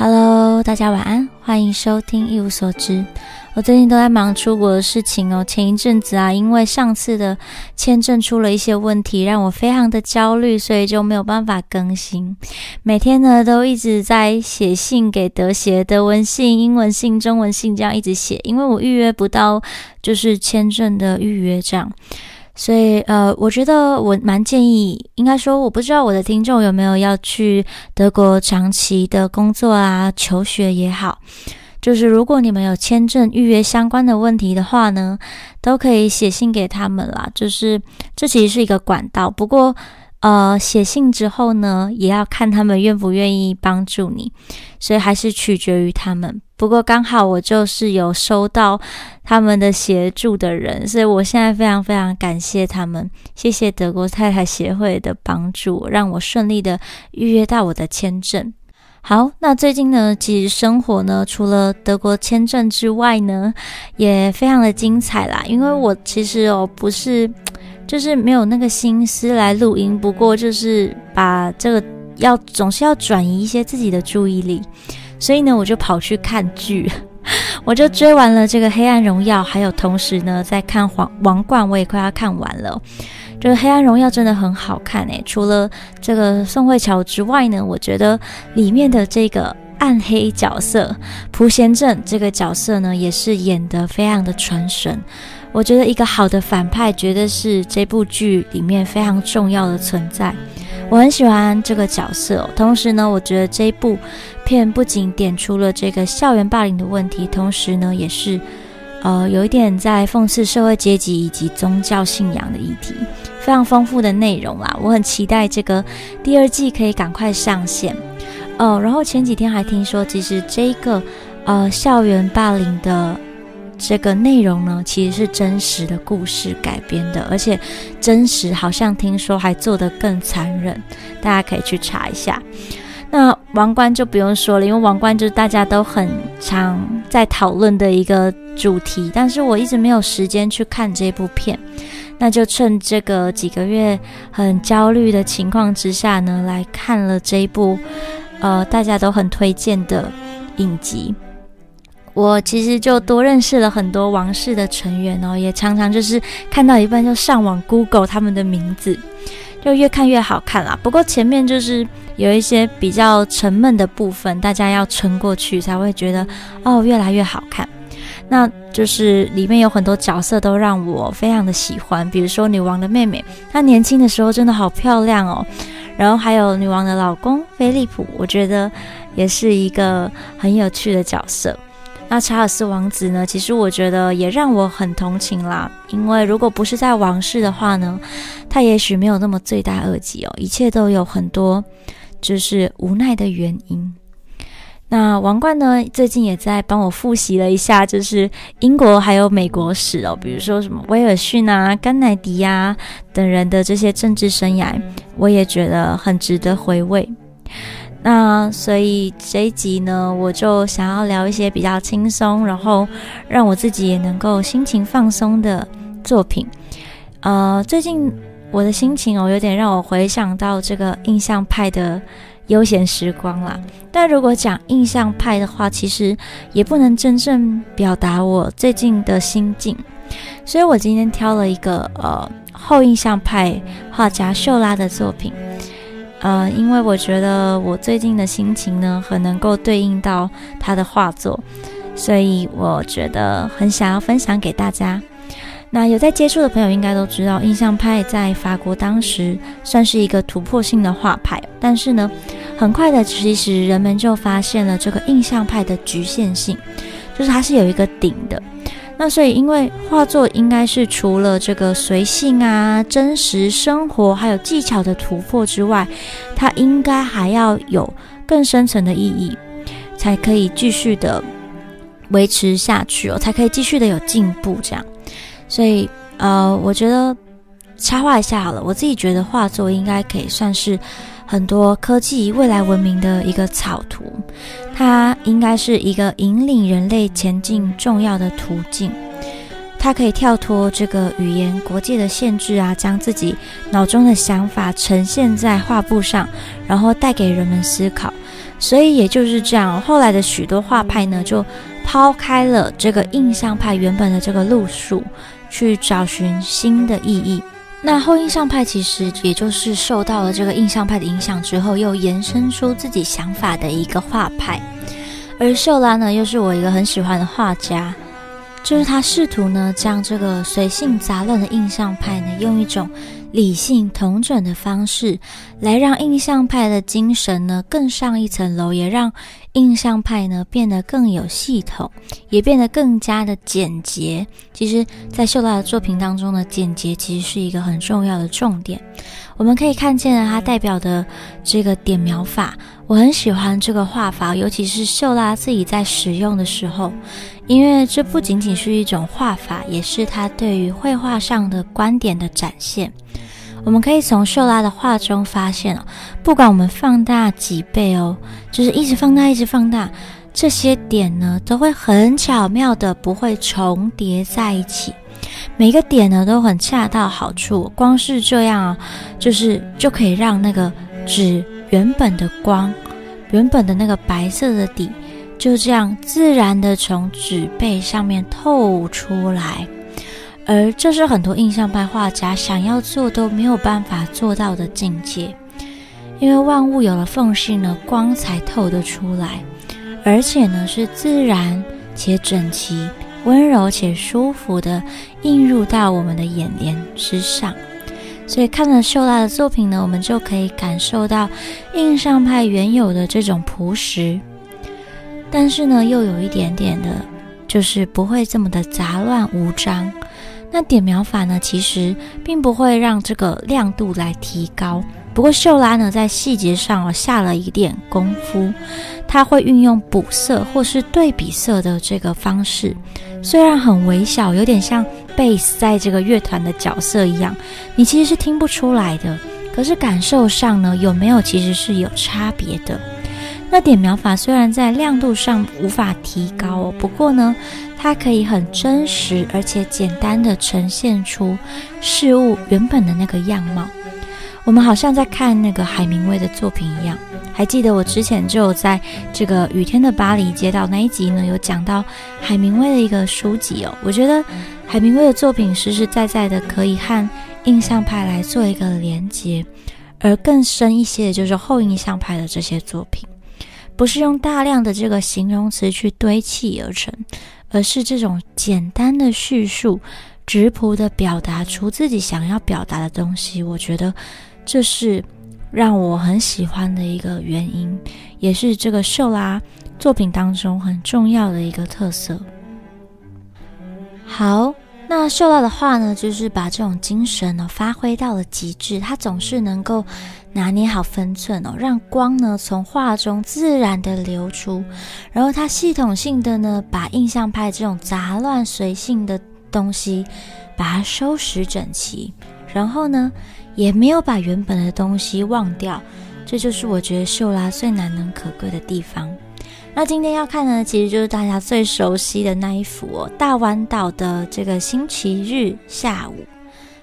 Hello，大家晚安，欢迎收听一无所知。我最近都在忙出国的事情哦。前一阵子啊，因为上次的签证出了一些问题，让我非常的焦虑，所以就没有办法更新。每天呢，都一直在写信给德协，德文信、英文信、中文信这样一直写，因为我预约不到就是签证的预约这样。所以，呃，我觉得我蛮建议，应该说，我不知道我的听众有没有要去德国长期的工作啊、求学也好，就是如果你们有签证预约相关的问题的话呢，都可以写信给他们啦。就是这其实是一个管道，不过。呃，写信之后呢，也要看他们愿不愿意帮助你，所以还是取决于他们。不过刚好我就是有收到他们的协助的人，所以我现在非常非常感谢他们，谢谢德国太太协会的帮助，让我顺利的预约到我的签证。好，那最近呢，其实生活呢，除了德国签证之外呢，也非常的精彩啦，因为我其实哦不是。就是没有那个心思来录音，不过就是把这个要总是要转移一些自己的注意力，所以呢，我就跑去看剧，我就追完了这个《黑暗荣耀》，还有同时呢在看《皇王冠》，我也快要看完了。这个《黑暗荣耀》真的很好看诶，除了这个宋慧乔之外呢，我觉得里面的这个暗黑角色朴贤镇这个角色呢，也是演得非常的传神。我觉得一个好的反派绝对是这部剧里面非常重要的存在。我很喜欢这个角色，同时呢，我觉得这一部片不仅点出了这个校园霸凌的问题，同时呢，也是呃有一点在讽刺社会阶级以及宗教信仰的议题，非常丰富的内容啦。我很期待这个第二季可以赶快上线哦。然后前几天还听说，其实这个呃校园霸凌的。这个内容呢，其实是真实的故事改编的，而且真实好像听说还做得更残忍，大家可以去查一下。那王冠就不用说了，因为王冠就是大家都很常在讨论的一个主题，但是我一直没有时间去看这部片，那就趁这个几个月很焦虑的情况之下呢，来看了这一部呃大家都很推荐的影集。我其实就多认识了很多王室的成员哦，也常常就是看到一半就上网 Google 他们的名字，就越看越好看啦。不过前面就是有一些比较沉闷的部分，大家要撑过去才会觉得哦越来越好看。那就是里面有很多角色都让我非常的喜欢，比如说女王的妹妹，她年轻的时候真的好漂亮哦。然后还有女王的老公菲利普，我觉得也是一个很有趣的角色。那查尔斯王子呢？其实我觉得也让我很同情啦，因为如果不是在王室的话呢，他也许没有那么罪大恶极哦，一切都有很多就是无奈的原因。那王冠呢，最近也在帮我复习了一下，就是英国还有美国史哦，比如说什么威尔逊啊、甘乃迪呀等人的这些政治生涯，我也觉得很值得回味。那所以这一集呢，我就想要聊一些比较轻松，然后让我自己也能够心情放松的作品。呃，最近我的心情哦，有点让我回想到这个印象派的悠闲时光啦。但如果讲印象派的话，其实也不能真正表达我最近的心境，所以我今天挑了一个呃后印象派画家秀拉的作品。呃，因为我觉得我最近的心情呢，很能够对应到他的画作，所以我觉得很想要分享给大家。那有在接触的朋友应该都知道，印象派在法国当时算是一个突破性的画派，但是呢，很快的其实人们就发现了这个印象派的局限性，就是它是有一个顶的。那所以，因为画作应该是除了这个随性啊、真实生活还有技巧的突破之外，它应该还要有更深层的意义，才可以继续的维持下去哦，才可以继续的有进步这样。所以，呃，我觉得插画一下好了，我自己觉得画作应该可以算是。很多科技未来文明的一个草图，它应该是一个引领人类前进重要的途径。它可以跳脱这个语言国界的限制啊，将自己脑中的想法呈现在画布上，然后带给人们思考。所以也就是这样，后来的许多画派呢，就抛开了这个印象派原本的这个路数，去找寻新的意义。那后印象派其实也就是受到了这个印象派的影响之后，又延伸出自己想法的一个画派。而秀拉呢，又是我一个很喜欢的画家，就是他试图呢，将这个随性杂乱的印象派呢，用一种理性同整的方式，来让印象派的精神呢更上一层楼，也让印象派呢变得更有系统，也变得更加的简洁。其实，在秀拉的作品当中呢，简洁其实是一个很重要的重点。我们可以看见了它代表的这个点描法，我很喜欢这个画法，尤其是秀拉自己在使用的时候，因为这不仅仅是一种画法，也是他对于绘画上的观点的展现。我们可以从秀拉的画中发现哦，不管我们放大几倍哦，就是一直放大，一直放大，这些点呢都会很巧妙的不会重叠在一起。每个点呢都很恰到好处，光是这样啊，就是就可以让那个纸原本的光，原本的那个白色的底，就这样自然的从纸背上面透出来。而这是很多印象派画家想要做都没有办法做到的境界，因为万物有了缝隙呢，光才透得出来，而且呢是自然且整齐。温柔且舒服的映入到我们的眼帘之上，所以看了秀拉的作品呢，我们就可以感受到印象派原有的这种朴实，但是呢，又有一点点的，就是不会这么的杂乱无章。那点描法呢，其实并不会让这个亮度来提高。不过秀拉呢，在细节上哦下了一点功夫，他会运用补色或是对比色的这个方式，虽然很微小，有点像贝斯在这个乐团的角色一样，你其实是听不出来的。可是感受上呢，有没有其实是有差别的。那点描法虽然在亮度上无法提高哦，不过呢，它可以很真实而且简单的呈现出事物原本的那个样貌。我们好像在看那个海明威的作品一样，还记得我之前就有在这个雨天的巴黎街道那一集呢，有讲到海明威的一个书籍哦。我觉得海明威的作品实实在在的可以和印象派来做一个连接，而更深一些的就是后印象派的这些作品，不是用大量的这个形容词去堆砌而成，而是这种简单的叙述，直朴的表达出自己想要表达的东西。我觉得。这是让我很喜欢的一个原因，也是这个秀拉作品当中很重要的一个特色。好，那秀拉的画呢，就是把这种精神呢发挥到了极致，他总是能够拿捏好分寸哦，让光呢从画中自然的流出，然后他系统性的呢把印象派这种杂乱随性的东西把它收拾整齐，然后呢。也没有把原本的东西忘掉，这就是我觉得秀拉最难能可贵的地方。那今天要看的，其实就是大家最熟悉的那一幅哦，大丸岛的这个星期日下午，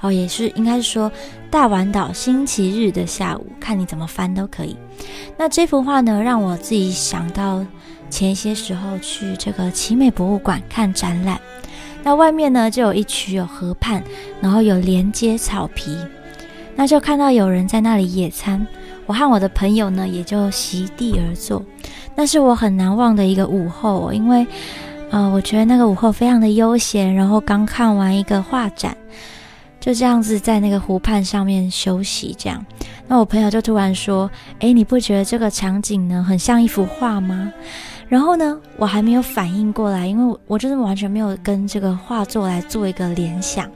哦，也是应该是说大丸岛星期日的下午，看你怎么翻都可以。那这幅画呢，让我自己想到前些时候去这个奇美博物馆看展览，那外面呢就有一区有河畔，然后有连接草皮。那就看到有人在那里野餐，我和我的朋友呢也就席地而坐。那是我很难忘的一个午后，因为，呃，我觉得那个午后非常的悠闲，然后刚看完一个画展，就这样子在那个湖畔上面休息。这样，那我朋友就突然说：“诶，你不觉得这个场景呢很像一幅画吗？”然后呢，我还没有反应过来，因为我我真的完全没有跟这个画作来做一个联想，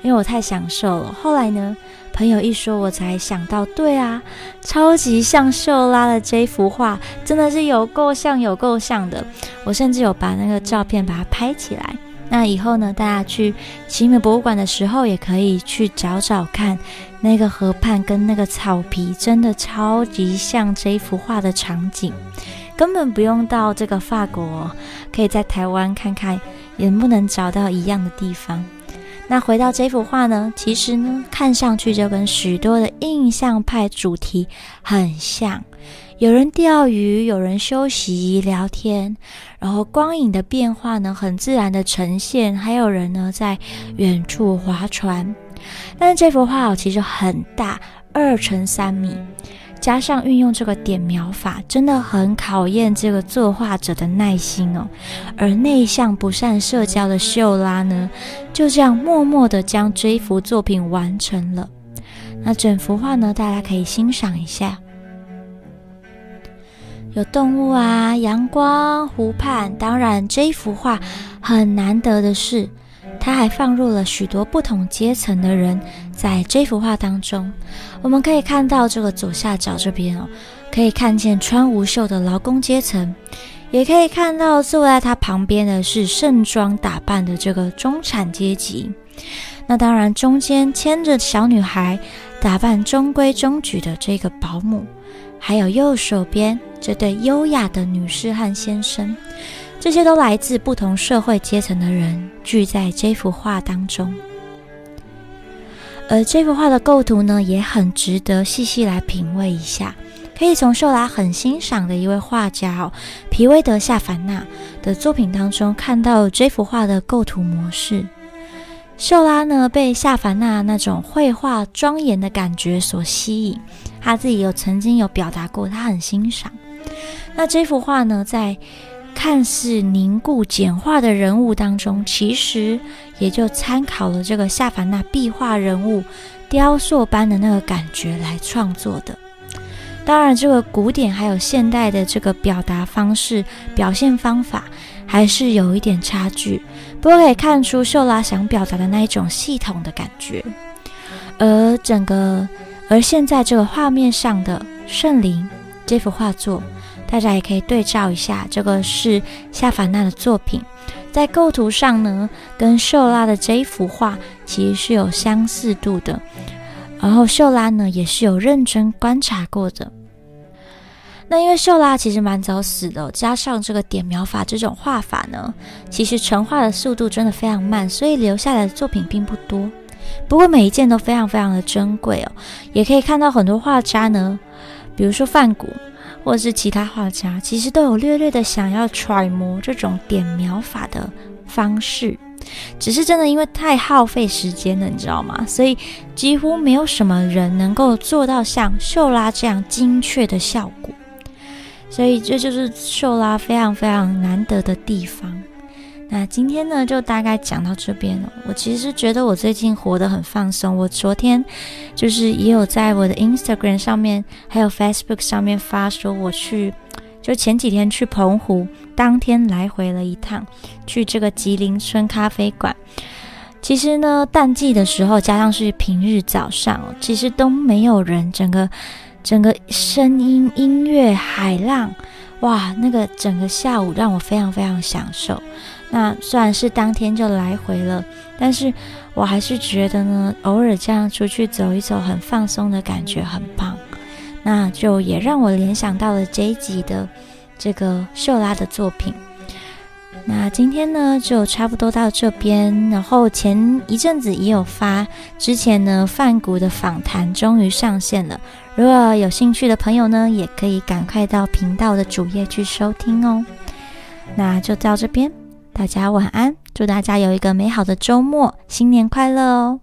因为我太享受了。后来呢？朋友一说，我才想到，对啊，超级像秀拉的这幅画，真的是有够像，有够像的。我甚至有把那个照片把它拍起来。那以后呢，大家去奇美博物馆的时候，也可以去找找看，那个河畔跟那个草皮，真的超级像这幅画的场景。根本不用到这个法国，可以在台湾看看，能不能找到一样的地方。那回到这幅画呢，其实呢，看上去就跟许多的印象派主题很像。有人钓鱼，有人休息聊天，然后光影的变化呢，很自然的呈现。还有人呢，在远处划船。但是这幅画，其实很大，二乘三米。加上运用这个点描法，真的很考验这个作画者的耐心哦。而内向不善社交的秀拉呢，就这样默默的将这幅作品完成了。那整幅画呢，大家可以欣赏一下，有动物啊，阳光，湖畔。当然，这幅画很难得的是。他还放入了许多不同阶层的人在这幅画当中。我们可以看到这个左下角这边哦，可以看见穿无袖的劳工阶层，也可以看到坐在他旁边的是盛装打扮的这个中产阶级。那当然，中间牵着小女孩、打扮中规中矩的这个保姆，还有右手边这对优雅的女士和先生。这些都来自不同社会阶层的人聚在这幅画当中，而这幅画的构图呢，也很值得细细来品味一下。可以从秀拉很欣赏的一位画家，皮威德夏凡纳的作品当中看到这幅画的构图模式。秀拉呢，被夏凡纳那种绘画庄严的感觉所吸引，他自己有曾经有表达过，他很欣赏。那这幅画呢，在看似凝固简化的人物当中，其实也就参考了这个夏凡纳壁画人物雕塑般的那个感觉来创作的。当然，这个古典还有现代的这个表达方式、表现方法还是有一点差距。不过可以看出秀拉想表达的那一种系统的感觉。而整个，而现在这个画面上的圣灵这幅画作。大家也可以对照一下，这个是夏凡纳的作品，在构图上呢，跟秀拉的这一幅画其实是有相似度的。然后秀拉呢，也是有认真观察过的。那因为秀拉其实蛮早死的，加上这个点描法这种画法呢，其实成画的速度真的非常慢，所以留下来的作品并不多。不过每一件都非常非常的珍贵哦，也可以看到很多画家呢，比如说梵谷。或是其他画家，其实都有略略的想要揣摩这种点描法的方式，只是真的因为太耗费时间了，你知道吗？所以几乎没有什么人能够做到像秀拉这样精确的效果，所以这就是秀拉非常非常难得的地方。那今天呢，就大概讲到这边了。我其实觉得我最近活得很放松。我昨天就是也有在我的 Instagram 上面，还有 Facebook 上面发说，我去就前几天去澎湖，当天来回了一趟，去这个吉林村咖啡馆。其实呢，淡季的时候，加上是平日早上，其实都没有人，整个整个声音、音乐、海浪，哇，那个整个下午让我非常非常享受。那虽然是当天就来回了，但是我还是觉得呢，偶尔这样出去走一走，很放松的感觉很棒。那就也让我联想到了这一集的这个秀拉的作品。那今天呢，就差不多到这边。然后前一阵子也有发，之前呢范谷的访谈终于上线了。如果有兴趣的朋友呢，也可以赶快到频道的主页去收听哦。那就到这边。大家晚安，祝大家有一个美好的周末，新年快乐哦！